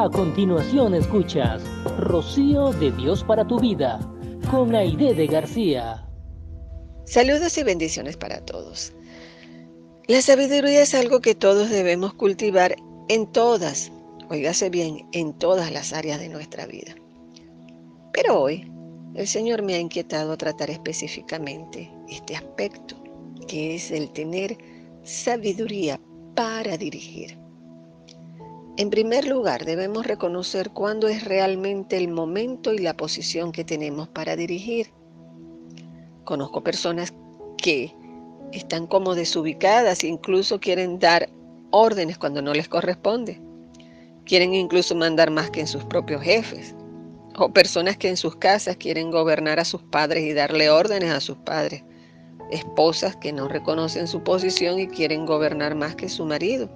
A continuación escuchas Rocío de Dios para tu vida con Aide de García. Saludos y bendiciones para todos. La sabiduría es algo que todos debemos cultivar en todas, oígase bien, en todas las áreas de nuestra vida. Pero hoy el Señor me ha inquietado a tratar específicamente este aspecto, que es el tener sabiduría para dirigir. En primer lugar, debemos reconocer cuándo es realmente el momento y la posición que tenemos para dirigir. Conozco personas que están como desubicadas incluso quieren dar órdenes cuando no les corresponde. Quieren incluso mandar más que en sus propios jefes. O personas que en sus casas quieren gobernar a sus padres y darle órdenes a sus padres. Esposas que no reconocen su posición y quieren gobernar más que su marido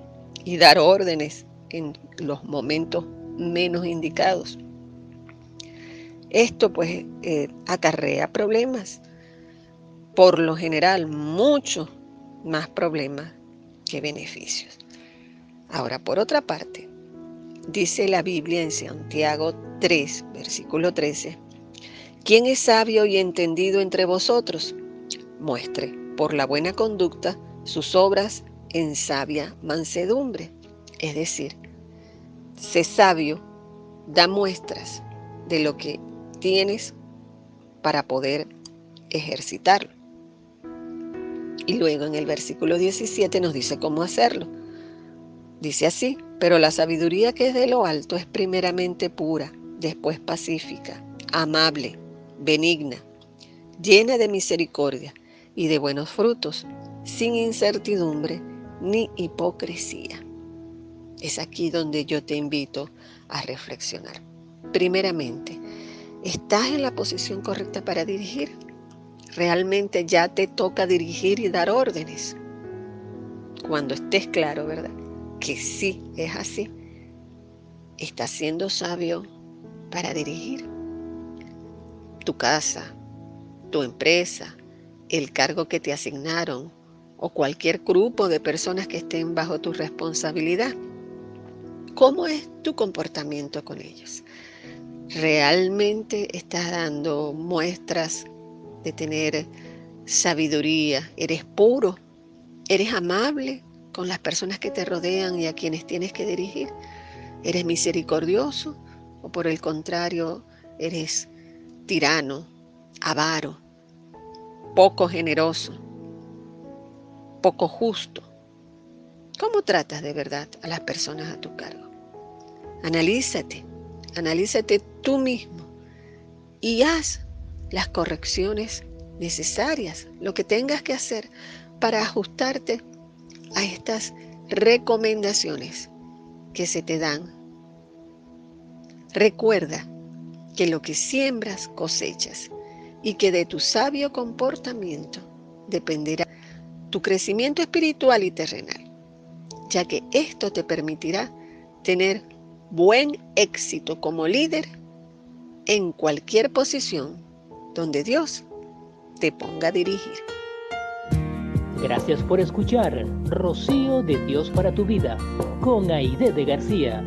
y dar órdenes en los momentos menos indicados. Esto pues eh, acarrea problemas, por lo general mucho más problemas que beneficios. Ahora, por otra parte, dice la Biblia en Santiago 3, versículo 13, ¿quién es sabio y entendido entre vosotros? Muestre por la buena conducta sus obras en sabia mansedumbre. Es decir, sé sabio, da muestras de lo que tienes para poder ejercitarlo. Y luego en el versículo 17 nos dice cómo hacerlo. Dice así, pero la sabiduría que es de lo alto es primeramente pura, después pacífica, amable, benigna, llena de misericordia y de buenos frutos, sin incertidumbre ni hipocresía. Es aquí donde yo te invito a reflexionar. Primeramente, ¿estás en la posición correcta para dirigir? Realmente ya te toca dirigir y dar órdenes. Cuando estés claro, ¿verdad? Que sí es así. Estás siendo sabio para dirigir tu casa, tu empresa, el cargo que te asignaron o cualquier grupo de personas que estén bajo tu responsabilidad. ¿Cómo es tu comportamiento con ellos? ¿Realmente estás dando muestras de tener sabiduría? ¿Eres puro? ¿Eres amable con las personas que te rodean y a quienes tienes que dirigir? ¿Eres misericordioso? ¿O por el contrario, eres tirano, avaro, poco generoso, poco justo? ¿Cómo tratas de verdad a las personas a tu cargo? Analízate, analízate tú mismo y haz las correcciones necesarias, lo que tengas que hacer para ajustarte a estas recomendaciones que se te dan. Recuerda que lo que siembras cosechas y que de tu sabio comportamiento dependerá tu crecimiento espiritual y terrenal, ya que esto te permitirá tener buen éxito como líder en cualquier posición donde Dios te ponga a dirigir. Gracias por escuchar Rocío de Dios para tu vida con Aide de García.